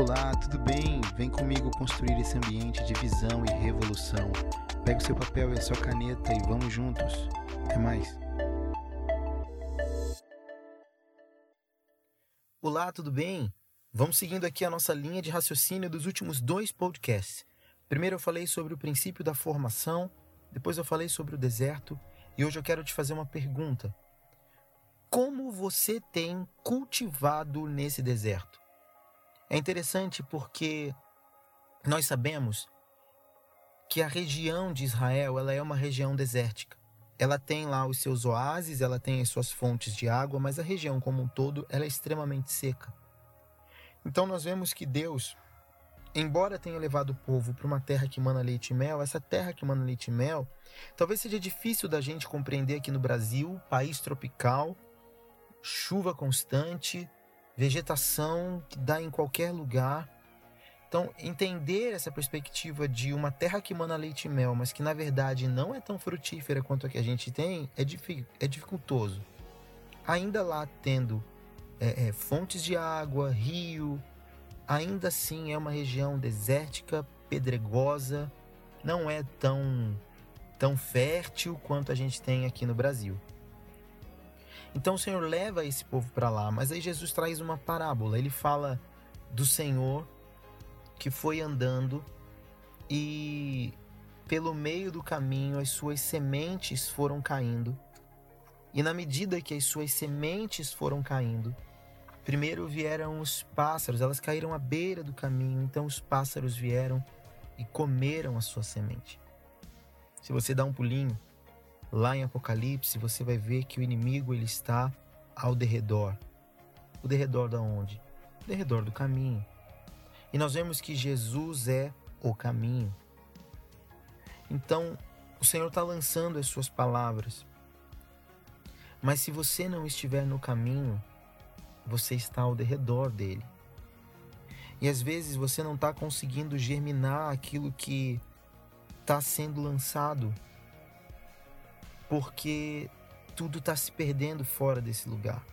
Olá, tudo bem? Vem comigo construir esse ambiente de visão e revolução. Pega o seu papel e a sua caneta e vamos juntos. Até mais. Olá, tudo bem? Vamos seguindo aqui a nossa linha de raciocínio dos últimos dois podcasts. Primeiro eu falei sobre o princípio da formação, depois eu falei sobre o deserto e hoje eu quero te fazer uma pergunta. Como você tem cultivado nesse deserto? É interessante porque nós sabemos que a região de Israel ela é uma região desértica. Ela tem lá os seus oásis, ela tem as suas fontes de água, mas a região como um todo ela é extremamente seca. Então nós vemos que Deus, embora tenha levado o povo para uma terra que mana leite e mel, essa terra que mana leite e mel, talvez seja difícil da gente compreender aqui no Brasil, país tropical, chuva constante, vegetação que dá em qualquer lugar. Então, entender essa perspectiva de uma terra que mana leite e mel, mas que na verdade não é tão frutífera quanto a que a gente tem, é, é dificultoso. Ainda lá tendo é, é, fontes de água, rio, ainda assim é uma região desértica, pedregosa, não é tão, tão fértil quanto a gente tem aqui no Brasil. Então o Senhor leva esse povo para lá, mas aí Jesus traz uma parábola. Ele fala do Senhor que foi andando e pelo meio do caminho as suas sementes foram caindo. E na medida que as suas sementes foram caindo, primeiro vieram os pássaros, elas caíram à beira do caminho, então os pássaros vieram e comeram a sua semente. Se você dá um pulinho Lá em Apocalipse você vai ver que o inimigo ele está ao derredor. O derredor da onde? O derredor do caminho. E nós vemos que Jesus é o caminho. Então, o Senhor está lançando as suas palavras. Mas se você não estiver no caminho, você está ao derredor dele. E às vezes você não está conseguindo germinar aquilo que está sendo lançado porque tudo está se perdendo fora desse lugar.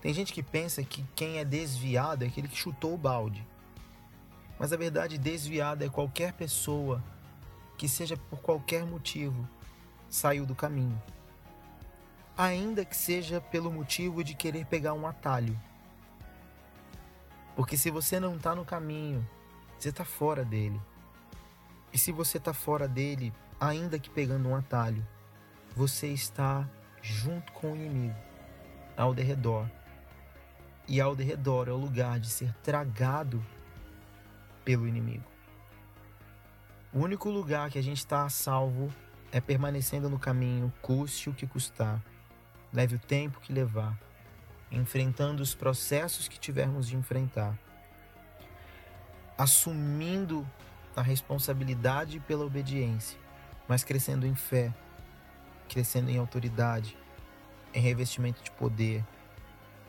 Tem gente que pensa que quem é desviado é aquele que chutou o balde. Mas a verdade, desviado é qualquer pessoa que, seja por qualquer motivo, saiu do caminho. Ainda que seja pelo motivo de querer pegar um atalho. Porque se você não está no caminho, você está fora dele. E se você está fora dele, ainda que pegando um atalho, você está junto com o inimigo, ao derredor. E ao derredor é o lugar de ser tragado pelo inimigo. O único lugar que a gente está a salvo é permanecendo no caminho, custe o que custar, leve o tempo que levar, enfrentando os processos que tivermos de enfrentar, assumindo a responsabilidade pela obediência, mas crescendo em fé, crescendo em autoridade, em revestimento de poder,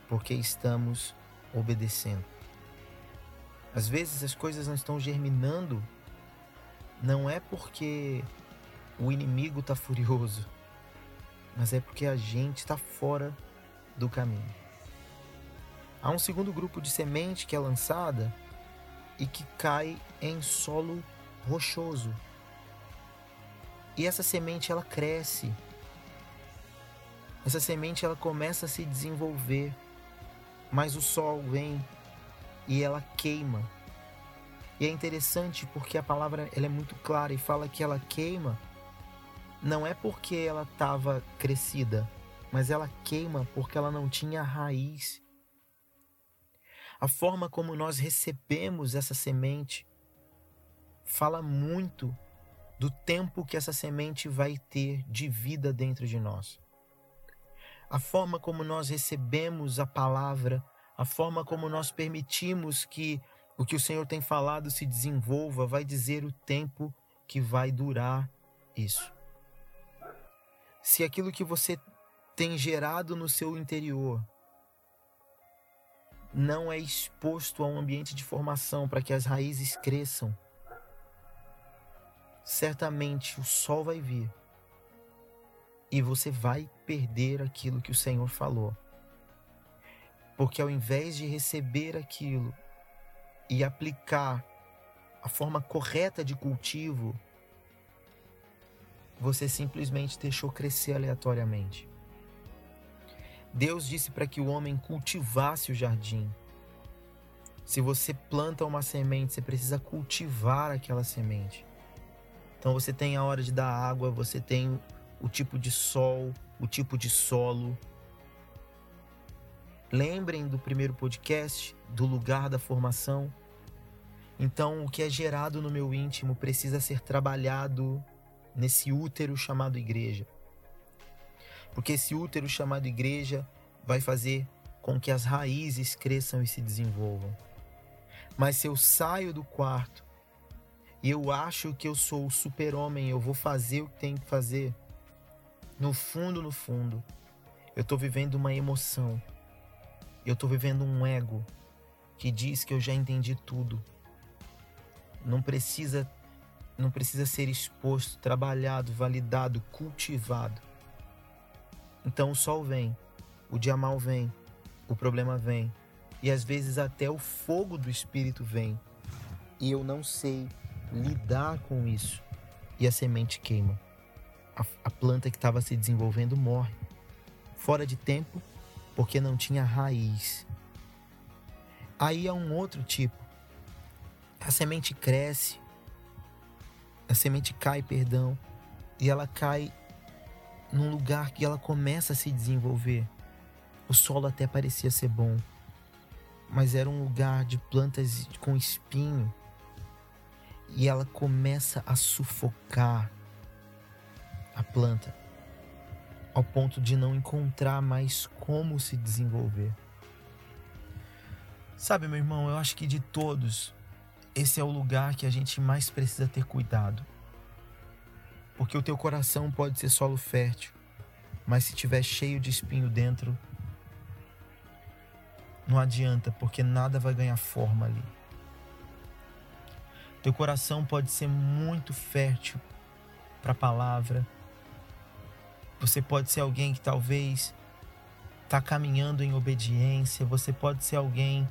porque estamos obedecendo. Às vezes as coisas não estão germinando, não é porque o inimigo está furioso, mas é porque a gente está fora do caminho. Há um segundo grupo de semente que é lançada e que cai em solo rochoso. E essa semente ela cresce, essa semente ela começa a se desenvolver, mas o sol vem e ela queima. E é interessante porque a palavra ela é muito clara e fala que ela queima não é porque ela estava crescida, mas ela queima porque ela não tinha raiz. A forma como nós recebemos essa semente fala muito do tempo que essa semente vai ter de vida dentro de nós a forma como nós recebemos a palavra, a forma como nós permitimos que o que o Senhor tem falado se desenvolva, vai dizer o tempo que vai durar isso. Se aquilo que você tem gerado no seu interior não é exposto a um ambiente de formação para que as raízes cresçam, certamente o sol vai vir e você vai perder aquilo que o Senhor falou. Porque ao invés de receber aquilo e aplicar a forma correta de cultivo, você simplesmente deixou crescer aleatoriamente. Deus disse para que o homem cultivasse o jardim. Se você planta uma semente, você precisa cultivar aquela semente. Então você tem a hora de dar água, você tem o tipo de sol, o tipo de solo. Lembrem do primeiro podcast, do lugar da formação. Então, o que é gerado no meu íntimo precisa ser trabalhado nesse útero chamado igreja. Porque esse útero chamado igreja vai fazer com que as raízes cresçam e se desenvolvam. Mas se eu saio do quarto e eu acho que eu sou o super-homem, eu vou fazer o que tenho que fazer, no fundo, no fundo, eu estou vivendo uma emoção. Eu estou vivendo um ego que diz que eu já entendi tudo. Não precisa não precisa ser exposto, trabalhado, validado, cultivado. Então o sol vem, o dia mal vem, o problema vem, e às vezes até o fogo do espírito vem. E eu não sei lidar com isso. E a semente queima a, a planta que estava se desenvolvendo morre. Fora de tempo, porque não tinha raiz. Aí é um outro tipo. A semente cresce, a semente cai, perdão, e ela cai num lugar que ela começa a se desenvolver. O solo até parecia ser bom, mas era um lugar de plantas com espinho. E ela começa a sufocar a planta, ao ponto de não encontrar mais como se desenvolver. Sabe, meu irmão, eu acho que de todos, esse é o lugar que a gente mais precisa ter cuidado. Porque o teu coração pode ser solo fértil, mas se tiver cheio de espinho dentro, não adianta, porque nada vai ganhar forma ali. Teu coração pode ser muito fértil para a palavra, você pode ser alguém que talvez está caminhando em obediência, você pode ser alguém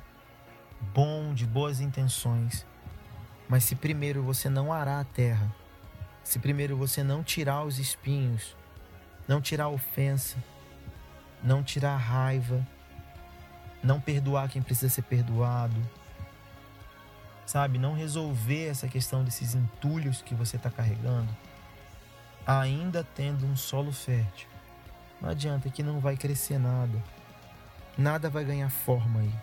bom, de boas intenções, mas se primeiro você não arar a terra, se primeiro você não tirar os espinhos, não tirar a ofensa, não tirar a raiva, não perdoar quem precisa ser perdoado, sabe? Não resolver essa questão desses entulhos que você está carregando, ainda tendo um solo fértil. Não adianta que não vai crescer nada. Nada vai ganhar forma aí.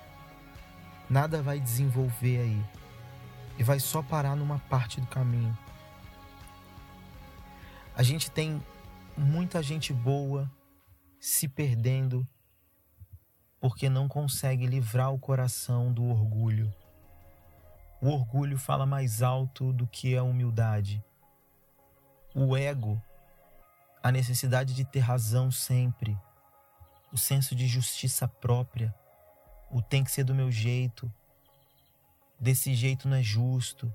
Nada vai desenvolver aí. E vai só parar numa parte do caminho. A gente tem muita gente boa se perdendo porque não consegue livrar o coração do orgulho. O orgulho fala mais alto do que a humildade. O ego, a necessidade de ter razão sempre, o senso de justiça própria, o tem que ser do meu jeito, desse jeito não é justo,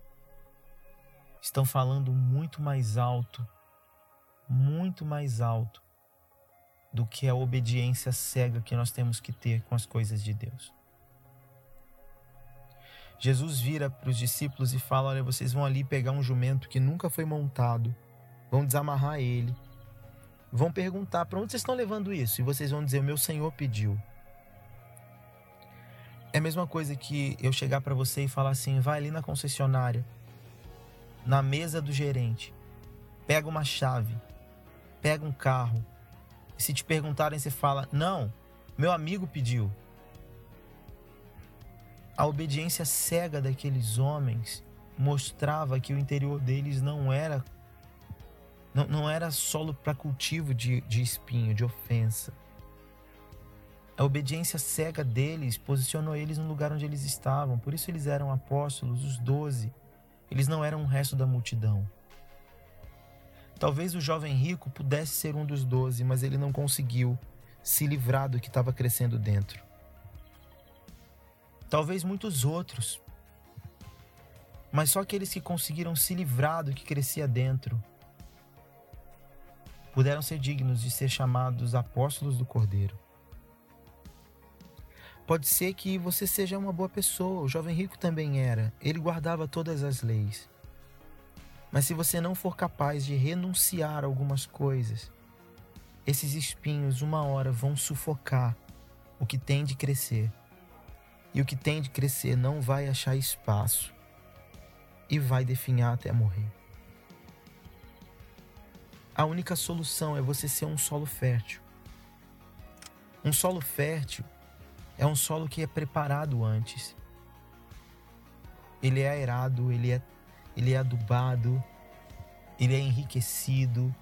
estão falando muito mais alto, muito mais alto do que a obediência cega que nós temos que ter com as coisas de Deus. Jesus vira para os discípulos e fala: Olha, vocês vão ali pegar um jumento que nunca foi montado vão desamarrar ele, vão perguntar para onde vocês estão levando isso? E vocês vão dizer: meu Senhor pediu. É a mesma coisa que eu chegar para você e falar assim: vai ali na concessionária, na mesa do gerente, pega uma chave, pega um carro. E se te perguntarem, você fala: não, meu amigo pediu. A obediência cega daqueles homens mostrava que o interior deles não era não, não era solo para cultivo de, de espinho, de ofensa. A obediência cega deles posicionou eles no lugar onde eles estavam. Por isso eles eram apóstolos, os doze. Eles não eram o resto da multidão. Talvez o jovem rico pudesse ser um dos doze, mas ele não conseguiu se livrar do que estava crescendo dentro. Talvez muitos outros, mas só aqueles que conseguiram se livrar do que crescia dentro puderam ser dignos de ser chamados apóstolos do Cordeiro. Pode ser que você seja uma boa pessoa, o jovem rico também era, ele guardava todas as leis. Mas se você não for capaz de renunciar a algumas coisas, esses espinhos, uma hora, vão sufocar o que tem de crescer. E o que tem de crescer não vai achar espaço e vai definhar até morrer. A única solução é você ser um solo fértil. Um solo fértil é um solo que é preparado antes. Ele é aerado, ele é, ele é adubado, ele é enriquecido.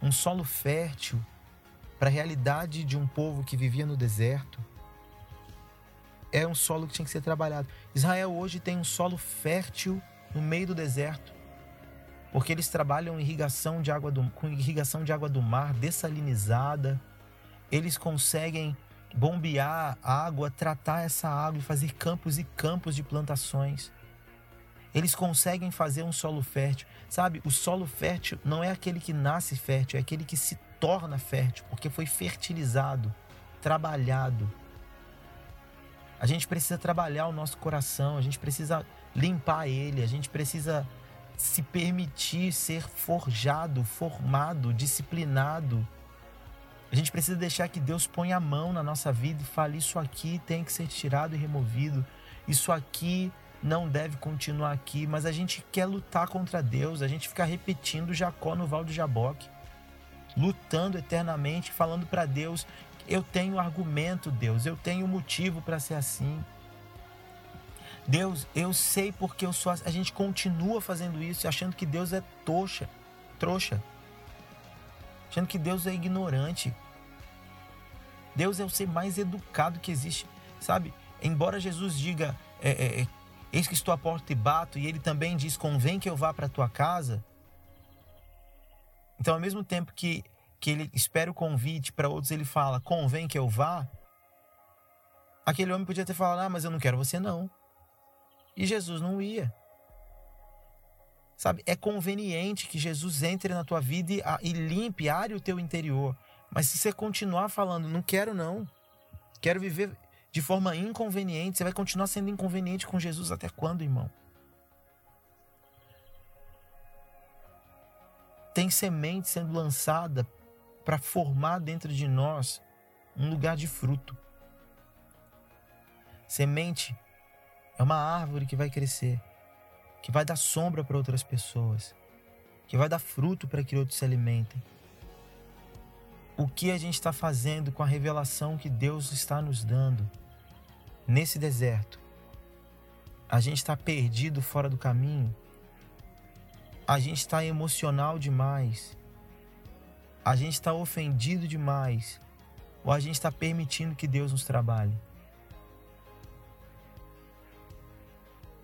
Um solo fértil para a realidade de um povo que vivia no deserto é um solo que tinha que ser trabalhado. Israel hoje tem um solo fértil no meio do deserto, porque eles trabalham irrigação de água do, com irrigação de água do mar dessalinizada. Eles conseguem bombear água, tratar essa água e fazer campos e campos de plantações. Eles conseguem fazer um solo fértil. Sabe, o solo fértil não é aquele que nasce fértil, é aquele que se torna fértil, porque foi fertilizado, trabalhado. A gente precisa trabalhar o nosso coração, a gente precisa limpar ele, a gente precisa se permitir ser forjado, formado, disciplinado a gente precisa deixar que Deus ponha a mão na nossa vida e fale: Isso aqui tem que ser tirado e removido, isso aqui não deve continuar aqui. Mas a gente quer lutar contra Deus, a gente fica repetindo Jacó no Val do Jaboque, lutando eternamente, falando para Deus: Eu tenho argumento, Deus, eu tenho motivo para ser assim. Deus, eu sei porque eu sou. A gente continua fazendo isso, achando que Deus é toxa, trouxa achando que Deus é ignorante. Deus é o ser mais educado que existe, sabe? Embora Jesus diga, é, é, é, eis que estou à porta e bato, e ele também diz, convém que eu vá para a tua casa. Então, ao mesmo tempo que, que ele espera o convite, para outros ele fala, convém que eu vá, aquele homem podia ter falado, ah, mas eu não quero você não. E Jesus não ia. Sabe, é conveniente que Jesus entre na tua vida e, e limpe, are o teu interior. Mas se você continuar falando, não quero não, quero viver de forma inconveniente, você vai continuar sendo inconveniente com Jesus até quando, irmão? Tem semente sendo lançada para formar dentro de nós um lugar de fruto. Semente é uma árvore que vai crescer que vai dar sombra para outras pessoas, que vai dar fruto para que outros se alimentem. O que a gente está fazendo com a revelação que Deus está nos dando nesse deserto? A gente está perdido fora do caminho? A gente está emocional demais? A gente está ofendido demais? Ou a gente está permitindo que Deus nos trabalhe?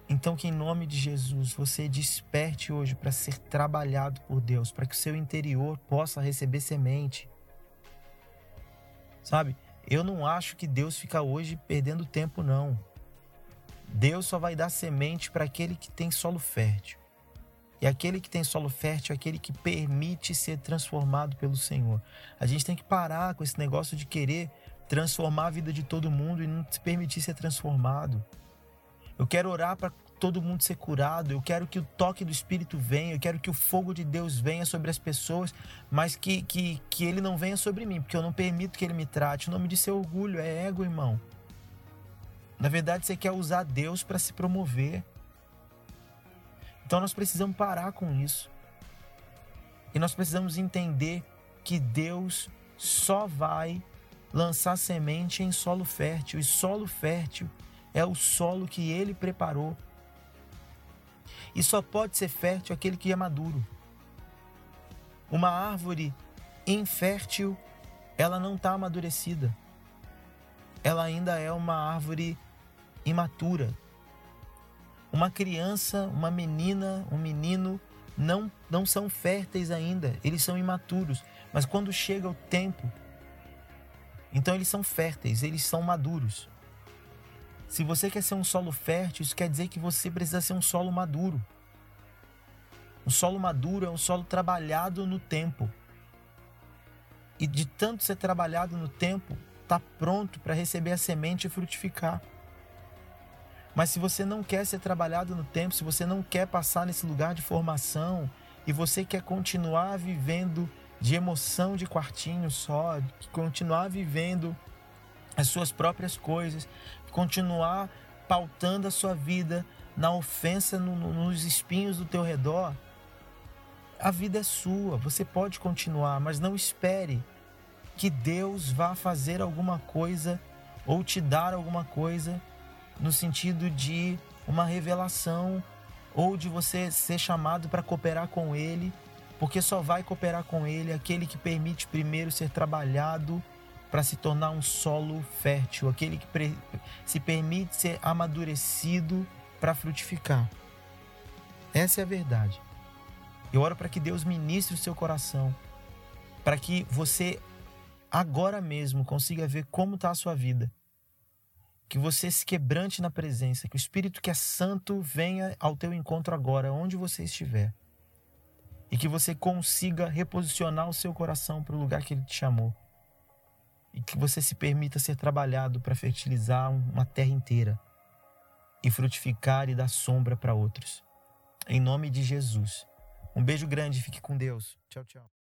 Então, que em nome de Jesus você desperte hoje para ser trabalhado por Deus, para que o seu interior possa receber semente. Sabe? Eu não acho que Deus fica hoje perdendo tempo, não. Deus só vai dar semente para aquele que tem solo fértil. E aquele que tem solo fértil é aquele que permite ser transformado pelo Senhor. A gente tem que parar com esse negócio de querer transformar a vida de todo mundo e não se permitir ser transformado. Eu quero orar para todo mundo ser curado. Eu quero que o toque do Espírito venha. Eu quero que o fogo de Deus venha sobre as pessoas, mas que, que, que ele não venha sobre mim, porque eu não permito que ele me trate. O nome disso é orgulho, é ego, irmão. Na verdade, você quer usar Deus para se promover. Então nós precisamos parar com isso. E nós precisamos entender que Deus só vai lançar semente em solo fértil. E solo fértil é o solo que ele preparou. E só pode ser fértil aquele que é maduro. Uma árvore infértil, ela não está amadurecida. Ela ainda é uma árvore imatura. Uma criança, uma menina, um menino não, não são férteis ainda, eles são imaturos. Mas quando chega o tempo, então eles são férteis, eles são maduros. Se você quer ser um solo fértil, isso quer dizer que você precisa ser um solo maduro. Um solo maduro é um solo trabalhado no tempo. E de tanto ser trabalhado no tempo, está pronto para receber a semente e frutificar. Mas se você não quer ser trabalhado no tempo, se você não quer passar nesse lugar de formação e você quer continuar vivendo de emoção de quartinho só, continuar vivendo as suas próprias coisas, continuar pautando a sua vida na ofensa, no, no, nos espinhos do teu redor, a vida é sua, você pode continuar, mas não espere que Deus vá fazer alguma coisa ou te dar alguma coisa no sentido de uma revelação ou de você ser chamado para cooperar com Ele, porque só vai cooperar com Ele aquele que permite primeiro ser trabalhado para se tornar um solo fértil, aquele que se permite ser amadurecido para frutificar. Essa é a verdade. Eu oro para que Deus ministre o seu coração, para que você agora mesmo consiga ver como está a sua vida. Que você se quebrante na presença, que o Espírito que é santo venha ao teu encontro agora, onde você estiver. E que você consiga reposicionar o seu coração para o lugar que ele te chamou. E que você se permita ser trabalhado para fertilizar uma terra inteira e frutificar e dar sombra para outros. Em nome de Jesus. Um beijo grande, fique com Deus. Tchau, tchau.